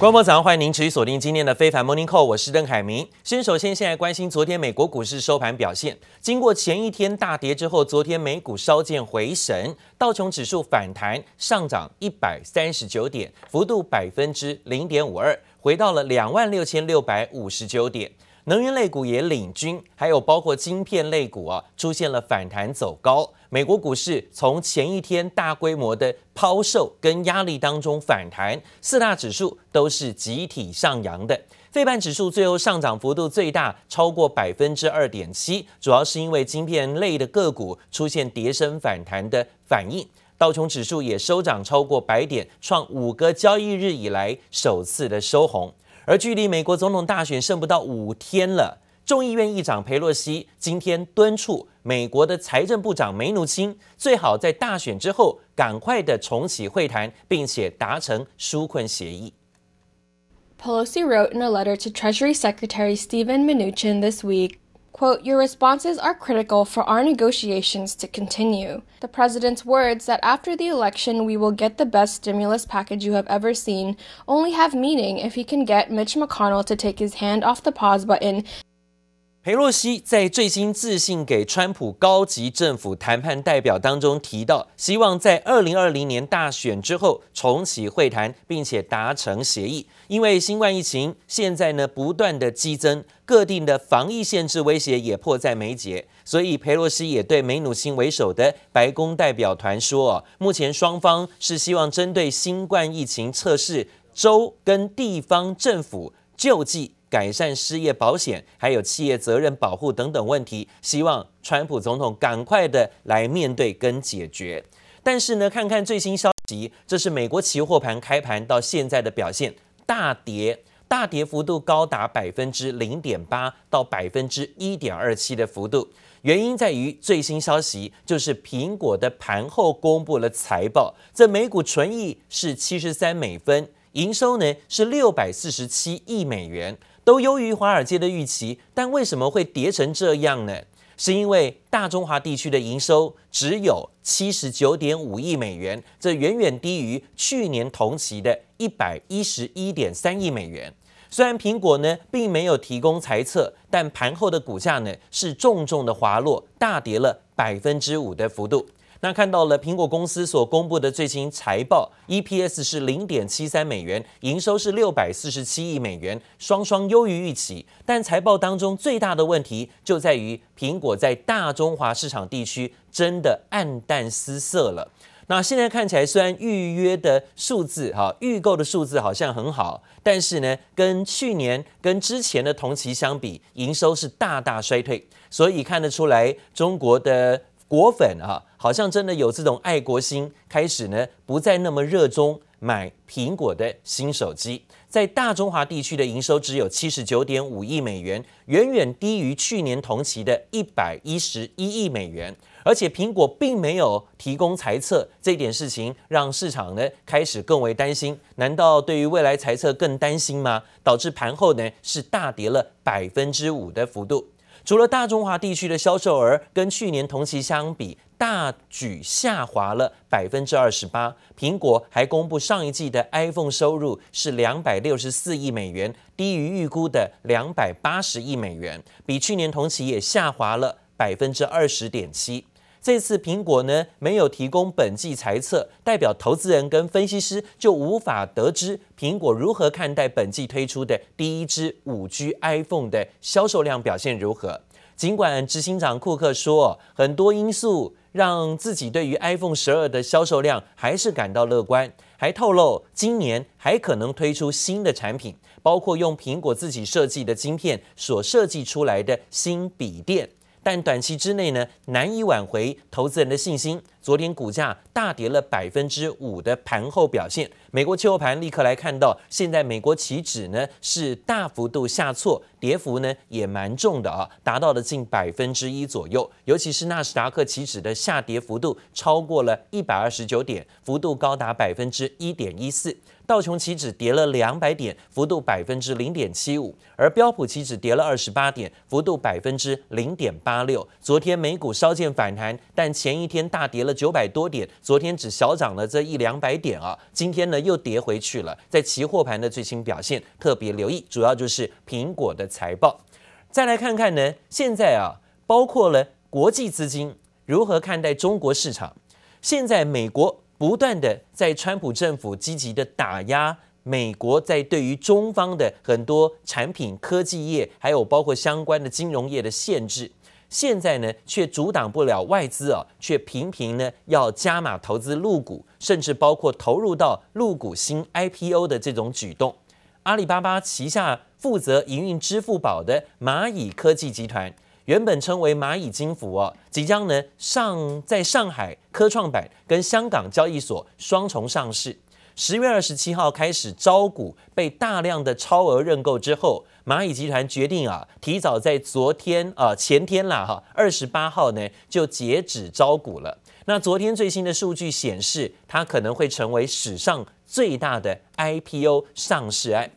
观众早上，欢迎您持续锁定今天的非凡 Morning Call，我是邓凯明。先首先现在关心昨天美国股市收盘表现，经过前一天大跌之后，昨天美股稍见回神，道琼指数反弹上涨一百三十九点，幅度百分之零点五二，回到了两万六千六百五十九点。能源类股也领军，还有包括晶片类股啊，出现了反弹走高。美国股市从前一天大规模的抛售跟压力当中反弹，四大指数都是集体上扬的。费半指数最后上涨幅度最大，超过百分之二点七，主要是因为晶片类的个股出现跌升反弹的反应。道琼指数也收涨超过百点，创五个交易日以来首次的收红。而距离美国总统大选剩不到五天了，众议院议长裴洛西今天敦促美国的财政部长梅努钦最好在大选之后赶快的重启会谈，并且达成纾困协议。Pelosi wrote in a letter to Treasury Secretary Steven Mnuchin this week. Quote, Your responses are critical for our negotiations to continue. The president's words that after the election we will get the best stimulus package you have ever seen only have meaning if he can get Mitch McConnell to take his hand off the pause button. 裴洛西在最新致信给川普高级政府谈判代表当中提到，希望在二零二零年大选之后重启会谈，并且达成协议。因为新冠疫情现在呢不断的激增，各地的防疫限制威胁也迫在眉睫，所以裴洛西也对梅努钦为首的白宫代表团说，目前双方是希望针对新冠疫情测试州跟地方政府救济。改善失业保险，还有企业责任保护等等问题，希望川普总统赶快的来面对跟解决。但是呢，看看最新消息，这是美国期货盘开盘到现在的表现，大跌，大跌幅度高达百分之零点八到百分之一点二七的幅度。原因在于最新消息就是苹果的盘后公布了财报，这每股纯益是七十三美分，营收呢是六百四十七亿美元。都优于华尔街的预期，但为什么会跌成这样呢？是因为大中华地区的营收只有七十九点五亿美元，这远远低于去年同期的一百一十一点三亿美元。虽然苹果呢并没有提供财测，但盘后的股价呢是重重的滑落，大跌了百分之五的幅度。那看到了苹果公司所公布的最新财报，EPS 是零点七三美元，营收是六百四十七亿美元，双双优于预期。但财报当中最大的问题就在于苹果在大中华市场地区真的黯淡失色了。那现在看起来，虽然预约的数字哈，预购的数字好像很好，但是呢，跟去年跟之前的同期相比，营收是大大衰退。所以看得出来，中国的。果粉啊，好像真的有这种爱国心，开始呢不再那么热衷买苹果的新手机。在大中华地区的营收只有七十九点五亿美元，远远低于去年同期的一百一十一亿美元。而且苹果并没有提供财测，这点事情让市场呢开始更为担心。难道对于未来财测更担心吗？导致盘后呢是大跌了百分之五的幅度。除了大中华地区的销售额跟去年同期相比大举下滑了百分之二十八，苹果还公布上一季的 iPhone 收入是两百六十四亿美元，低于预估的两百八十亿美元，比去年同期也下滑了百分之二十点七。这次苹果呢没有提供本季财测，代表投资人跟分析师就无法得知苹果如何看待本季推出的第一支五 G iPhone 的销售量表现如何。尽管执行长库克说很多因素让自己对于 iPhone 十二的销售量还是感到乐观，还透露今年还可能推出新的产品，包括用苹果自己设计的晶片所设计出来的新笔电。但短期之内呢，难以挽回投资人的信心。昨天股价大跌了百分之五的盘后表现，美国期货盘立刻来看到，现在美国期指呢是大幅度下挫，跌幅呢也蛮重的啊，达到了近百分之一左右。尤其是纳斯达克期指的下跌幅度超过了一百二十九点，幅度高达百分之一点一四。道琼期指跌了两百点，幅度百分之零点七五，而标普期指跌了二十八点，幅度百分之零点八六。昨天美股稍见反弹，但前一天大跌了九百多点，昨天只小涨了这一两百点啊，今天呢又跌回去了。在期货盘的最新表现，特别留意，主要就是苹果的财报。再来看看呢，现在啊，包括了国际资金如何看待中国市场。现在美国不断的在川普政府积极的打压美国，在对于中方的很多产品、科技业，还有包括相关的金融业的限制，现在呢却阻挡不了外资啊，却频频呢要加码投资陆股，甚至包括投入到陆股新 IPO 的这种举动。阿里巴巴旗下负责营运支付宝的蚂蚁科技集团。原本称为蚂蚁金服哦，即将呢上在上海科创板跟香港交易所双重上市。十月二十七号开始招股，被大量的超额认购之后，蚂蚁集团决定啊，提早在昨天啊前天啦哈二十八号呢就截止招股了。那昨天最新的数据显示，它可能会成为史上最大的 IPO 上市案。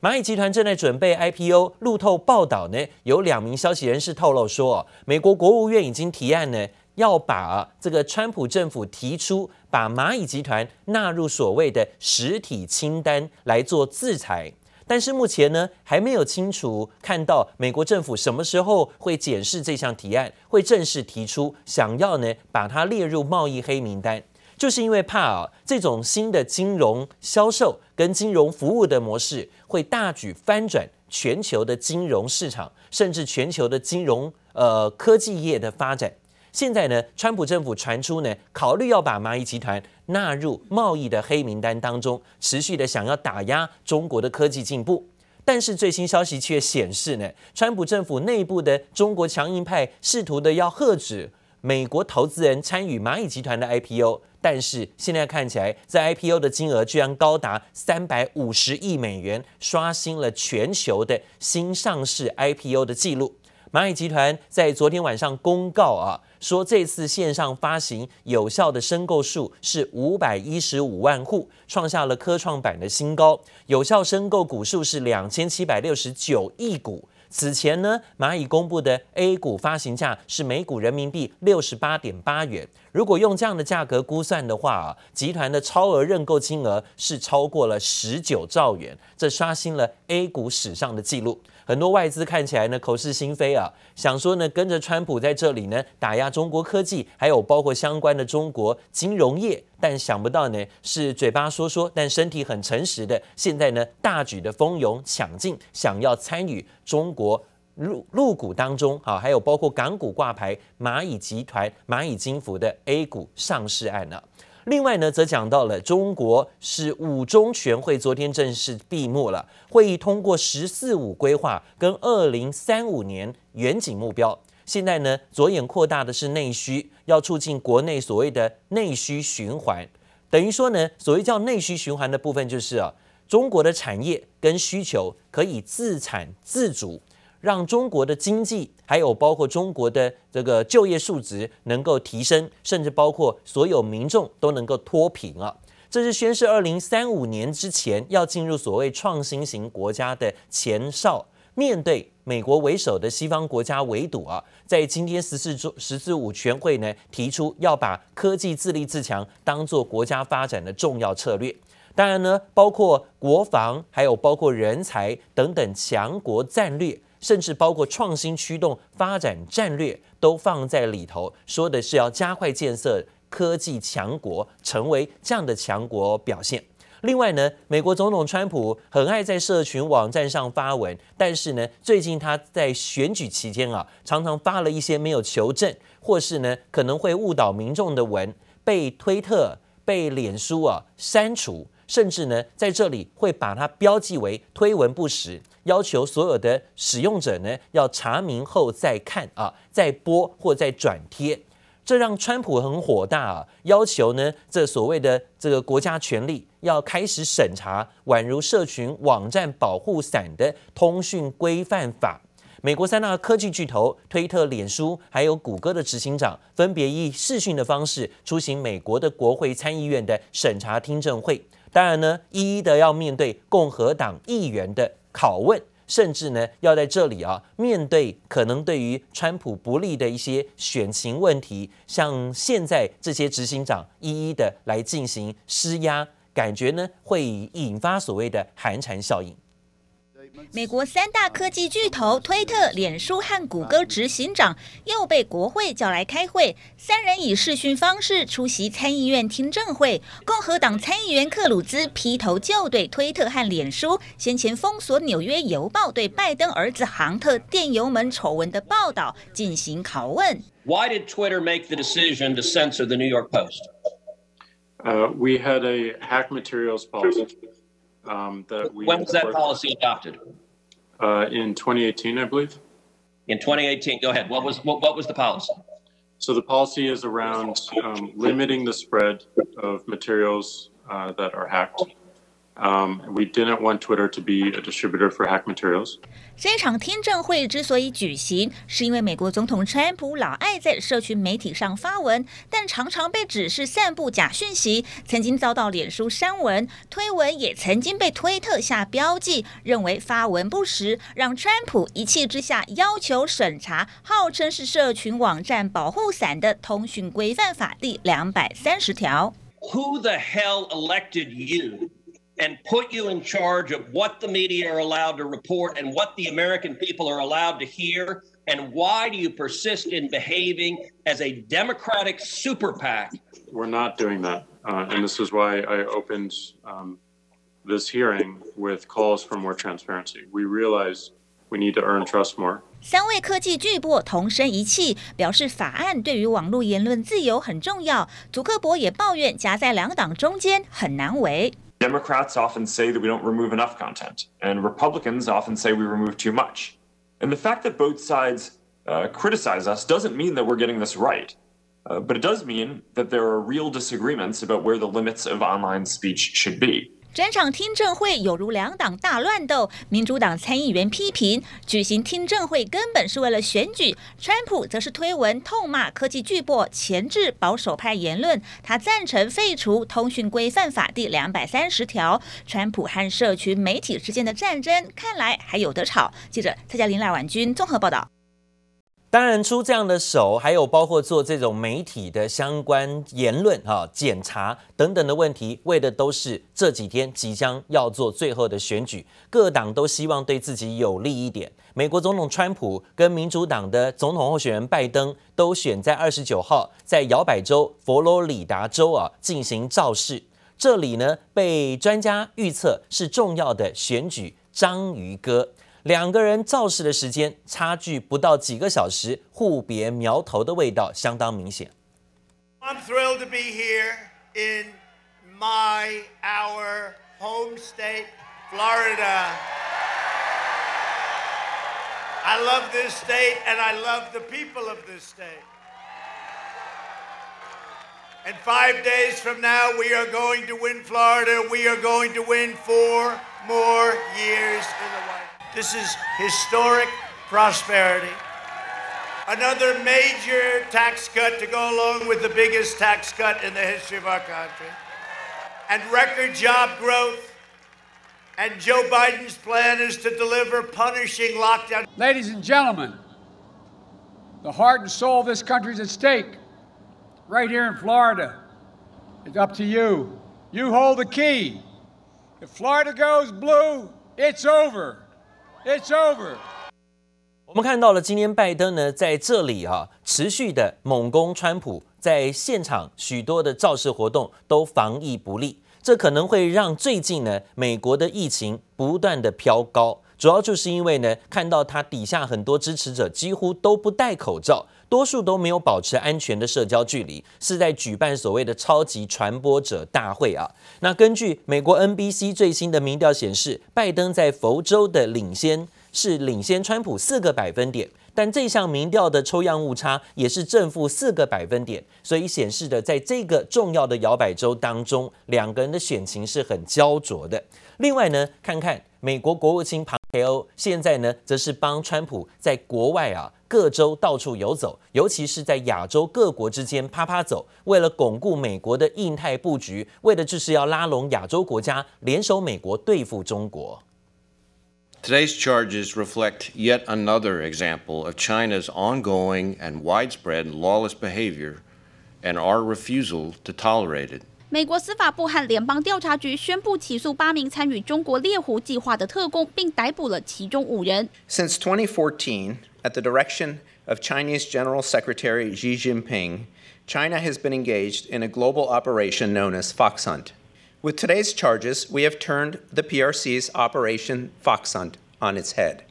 蚂蚁集团正在准备 IPO，路透报道呢，有两名消息人士透露说，美国国务院已经提案呢，要把这个川普政府提出把蚂蚁集团纳入所谓的实体清单来做制裁，但是目前呢，还没有清楚看到美国政府什么时候会检视这项提案，会正式提出想要呢把它列入贸易黑名单。就是因为怕啊，这种新的金融销售跟金融服务的模式会大举翻转全球的金融市场，甚至全球的金融呃科技业的发展。现在呢，川普政府传出呢，考虑要把蚂蚁集团纳入贸易的黑名单当中，持续的想要打压中国的科技进步。但是最新消息却显示呢，川普政府内部的中国强硬派试图的要遏止美国投资人参与蚂蚁集团的 IPO。但是现在看起来，在 IPO 的金额居然高达三百五十亿美元，刷新了全球的新上市 IPO 的记录。蚂蚁集团在昨天晚上公告啊，说这次线上发行有效的申购数是五百一十五万户，创下了科创板的新高，有效申购股数是两千七百六十九亿股。此前呢，蚂蚁公布的 A 股发行价是每股人民币六十八点八元。如果用这样的价格估算的话啊，集团的超额认购金额是超过了十九兆元，这刷新了 A 股史上的记录。很多外资看起来呢口是心非啊，想说呢跟着川普在这里呢打压中国科技，还有包括相关的中国金融业，但想不到呢是嘴巴说说，但身体很诚实的，现在呢大举的蜂拥抢进，想要参与中国。入入股当中，啊，还有包括港股挂牌蚂蚁集团、蚂蚁金服的 A 股上市案呢。另外呢，则讲到了中国是五中全会昨天正式闭幕了，会议通过“十四五”规划跟二零三五年远景目标。现在呢，着眼扩大的是内需，要促进国内所谓的内需循环。等于说呢，所谓叫内需循环的部分，就是啊，中国的产业跟需求可以自产自足。让中国的经济，还有包括中国的这个就业数值能够提升，甚至包括所有民众都能够脱贫啊！这是宣示二零三五年之前要进入所谓创新型国家的前哨。面对美国为首的西方国家围堵啊，在今天十四中十四五全会呢，提出要把科技自立自强当做国家发展的重要策略。当然呢，包括国防，还有包括人才等等强国战略。甚至包括创新驱动发展战略都放在里头，说的是要加快建设科技强国，成为这样的强国表现。另外呢，美国总统川普很爱在社群网站上发文，但是呢，最近他在选举期间啊，常常发了一些没有求证，或是呢可能会误导民众的文，被推特、被脸书啊删除，甚至呢在这里会把它标记为推文不实。要求所有的使用者呢，要查明后再看啊，再播或再转贴，这让川普很火大啊！要求呢，这所谓的这个国家权力要开始审查，宛如社群网站保护伞的通讯规范法。美国三大科技巨头推特、脸书还有谷歌的执行长，分别以视讯的方式出席美国的国会参议院的审查听证会。当然呢，一一的要面对共和党议员的拷问。甚至呢，要在这里啊，面对可能对于川普不利的一些选情问题，像现在这些执行长一一的来进行施压，感觉呢会引发所谓的寒蝉效应。美国三大科技巨头推特、脸书和谷歌执行长又被国会叫来开会，三人以视讯方式出席参议院听证会。共和党参议员克鲁兹劈头就对推特和脸书先前封锁《纽约邮报》对拜登儿子杭特电邮门丑闻的报道进行拷问。Why did Twitter make the decision to censor the New York Post? Uh, we had a hack materials policy. Um, that we when was that policy adopted? Uh, in 2018, I believe. In 2018, go ahead. What was what, what was the policy? So the policy is around um, limiting the spread of materials uh, that are hacked. Um, we didn't want Twitter to be a distributor for hack materials. 这场听证会之所以举行，是因为美国总统川普老爱在社群媒体上发文，但常常被指是散布假讯息，曾经遭到脸书删文，推文也曾经被推特下标记，认为发文不实，让川普一气之下要求审查，号称是社群网站保护伞的通讯规范法第两百三十条。Who the hell elected you? and put you in charge of what the media are allowed to report and what the American people are allowed to hear? And why do you persist in behaving as a Democratic super PAC? We're not doing that. Uh, and this is why I opened um, this hearing with calls for more transparency. We realize we need to earn trust more. 三位科技巨擘同声一气，表示法案对于网络言论自由很重要。祖克伯也抱怨夹在两党中间很难为。 Democrats often say that we don't remove enough content, and Republicans often say we remove too much. And the fact that both sides uh, criticize us doesn't mean that we're getting this right, uh, but it does mean that there are real disagreements about where the limits of online speech should be. 整场听证会有如两党大乱斗，民主党参议员批评举行听证会根本是为了选举，川普则是推文痛骂科技巨擘，前置保守派言论。他赞成废除通讯规范法第两百三十条。川普和社群媒体之间的战争看来还有得吵。记者蔡嘉玲、赖婉君综合报道。当然，出这样的手，还有包括做这种媒体的相关言论、啊检查等等的问题，为的都是这几天即将要做最后的选举，各党都希望对自己有利一点。美国总统川普跟民主党的总统候选人拜登都选在二十九号在摇摆州佛罗里达州啊进行造势，这里呢被专家预测是重要的选举章鱼哥。两个人造势的时间差距不到几个小时，互别苗头的味道相当明显。I'm thrilled to be here in my our home state, Florida. I love this state and I love the people of this state. And five days from now, we are going to win Florida. We are going to win four more years in the White House. This is historic prosperity. Another major tax cut to go along with the biggest tax cut in the history of our country. And record job growth. And Joe Biden's plan is to deliver punishing lockdown. Ladies and gentlemen, the heart and soul of this country is at stake. Right here in Florida. It's up to you. You hold the key. If Florida goes blue, it's over. It's over. 我们看到了今天拜登呢在这里啊持续的猛攻川普，在现场许多的造势活动都防疫不力，这可能会让最近呢美国的疫情不断的飘高，主要就是因为呢看到他底下很多支持者几乎都不戴口罩。多数都没有保持安全的社交距离，是在举办所谓的超级传播者大会啊。那根据美国 NBC 最新的民调显示，拜登在佛州的领先是领先川普四个百分点，但这项民调的抽样误差也是正负四个百分点，所以显示的在这个重要的摇摆州当中，两个人的选情是很焦灼的。另外呢，看看美国国务卿庞。佩欧现在呢，则是帮川普在国外啊各州到处游走，尤其是在亚洲各国之间趴趴走，为了巩固美国的印太布局，为的就是要拉拢亚洲国家，联手美国对付中国。Today's charges reflect yet another example of China's ongoing and widespread lawless behavior and our refusal to tolerate it. 美国司法部和联邦调查局宣布起诉八名参与中国猎狐计划的特工，并逮捕了其中五人。Since 2014, at the direction of Chinese General Secretary Xi Jinping, China has been engaged in a global operation known as Fox Hunt. With today's charges, we have turned the PRC's Operation Fox Hunt on its head.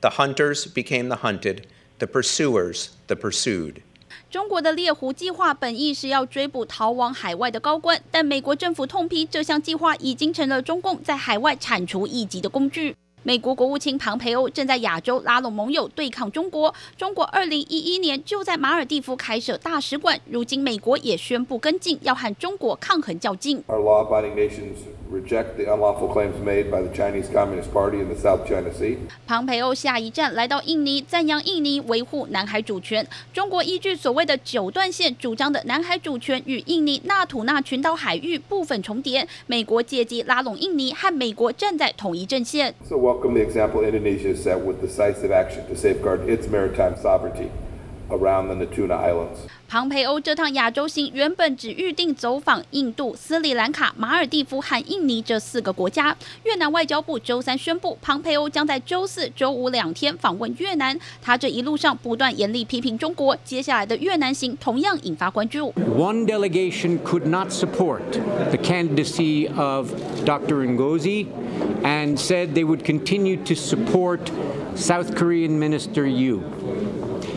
The hunters became the hunted, the pursuers the pursued. 中国的猎狐计划本意是要追捕逃往海外的高官，但美国政府痛批这项计划已经成了中共在海外铲除异己的工具。美国国务卿庞培欧正在亚洲拉拢盟友对抗中国。中国二零一一年就在马尔蒂夫开设大使馆，如今美国也宣布跟进，要和中国抗衡较劲。Our law-abiding nations reject the unlawful claims made by the Chinese Communist Party in the South China Sea. 庞培欧下一站来到印尼，赞扬印尼维护南海主权。中国依据所谓的九段线主张的南海主权与印尼纳土纳群岛海域部分重叠，美国借机拉拢印尼，和美国站在同一阵线。Welcome the example Indonesia set with decisive action to safeguard its maritime sovereignty around the Natuna Islands. 庞培欧这趟亚洲行原本只预定走访印度、斯里兰卡、马尔蒂夫和印尼这四个国家。越南外交部周三宣布，庞培欧将在周四、周五两天访问越南。他这一路上不断严厉批评中国，接下来的越南行同样引发关注。One delegation could not support the candidacy of Dr. Ngozi and said they would continue to support South Korean Minister Yu.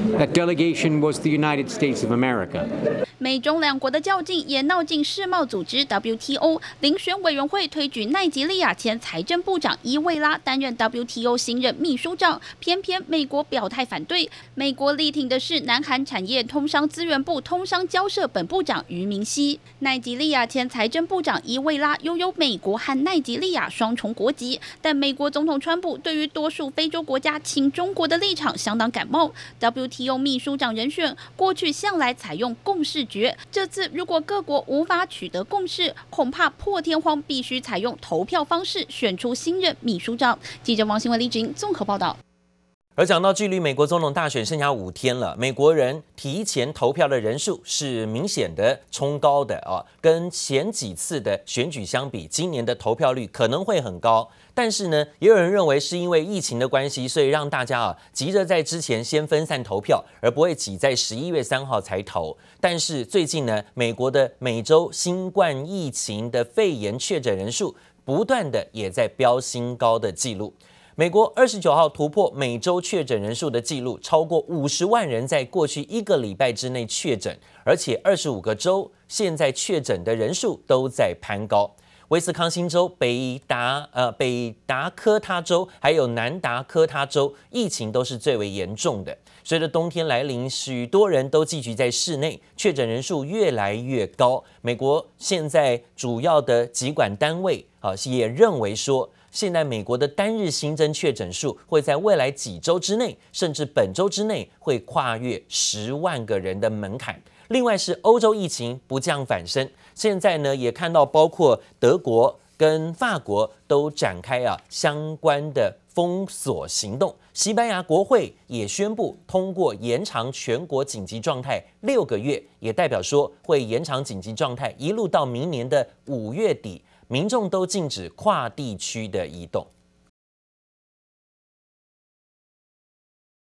That delegation was the United States of America. 美中两国的较劲也闹进世贸组织 WTO，遴选委员会推举奈及利亚前财政部长伊维拉担任 WTO 新任秘书长，偏偏美国表态反对。美国力挺的是南韩产业通商资源部通商交涉本部长俞明熙。奈及利亚前财政部长伊维拉拥有美国和奈及利亚双重国籍，但美国总统川普对于多数非洲国家亲中国的立场相当感冒。WTO 秘书长人选过去向来采用共识。这次如果各国无法取得共识，恐怕破天荒必须采用投票方式选出新任秘书长。记者王新文、李菁综合报道。而讲到距离美国总统大选剩下五天了，美国人提前投票的人数是明显的冲高的啊，跟前几次的选举相比，今年的投票率可能会很高。但是呢，也有人认为是因为疫情的关系，所以让大家啊急着在之前先分散投票，而不会挤在十一月三号才投。但是最近呢，美国的每周新冠疫情的肺炎确诊人数不断的也在飙新高的记录。美国二十九号突破每周确诊人数的记录，超过五十万人在过去一个礼拜之内确诊，而且二十五个州现在确诊的人数都在攀高。威斯康星州、北达呃北达科他州还有南达科他州疫情都是最为严重的。随着冬天来临，许多人都聚集在室内，确诊人数越来越高。美国现在主要的疾管单位啊也认为说。现在美国的单日新增确诊数会在未来几周之内，甚至本周之内会跨越十万个人的门槛。另外是欧洲疫情不降反升，现在呢也看到包括德国跟法国都展开啊相关的封锁行动。西班牙国会也宣布通过延长全国紧急状态六个月，也代表说会延长紧急状态一路到明年的五月底。民众都禁止跨地区的移动。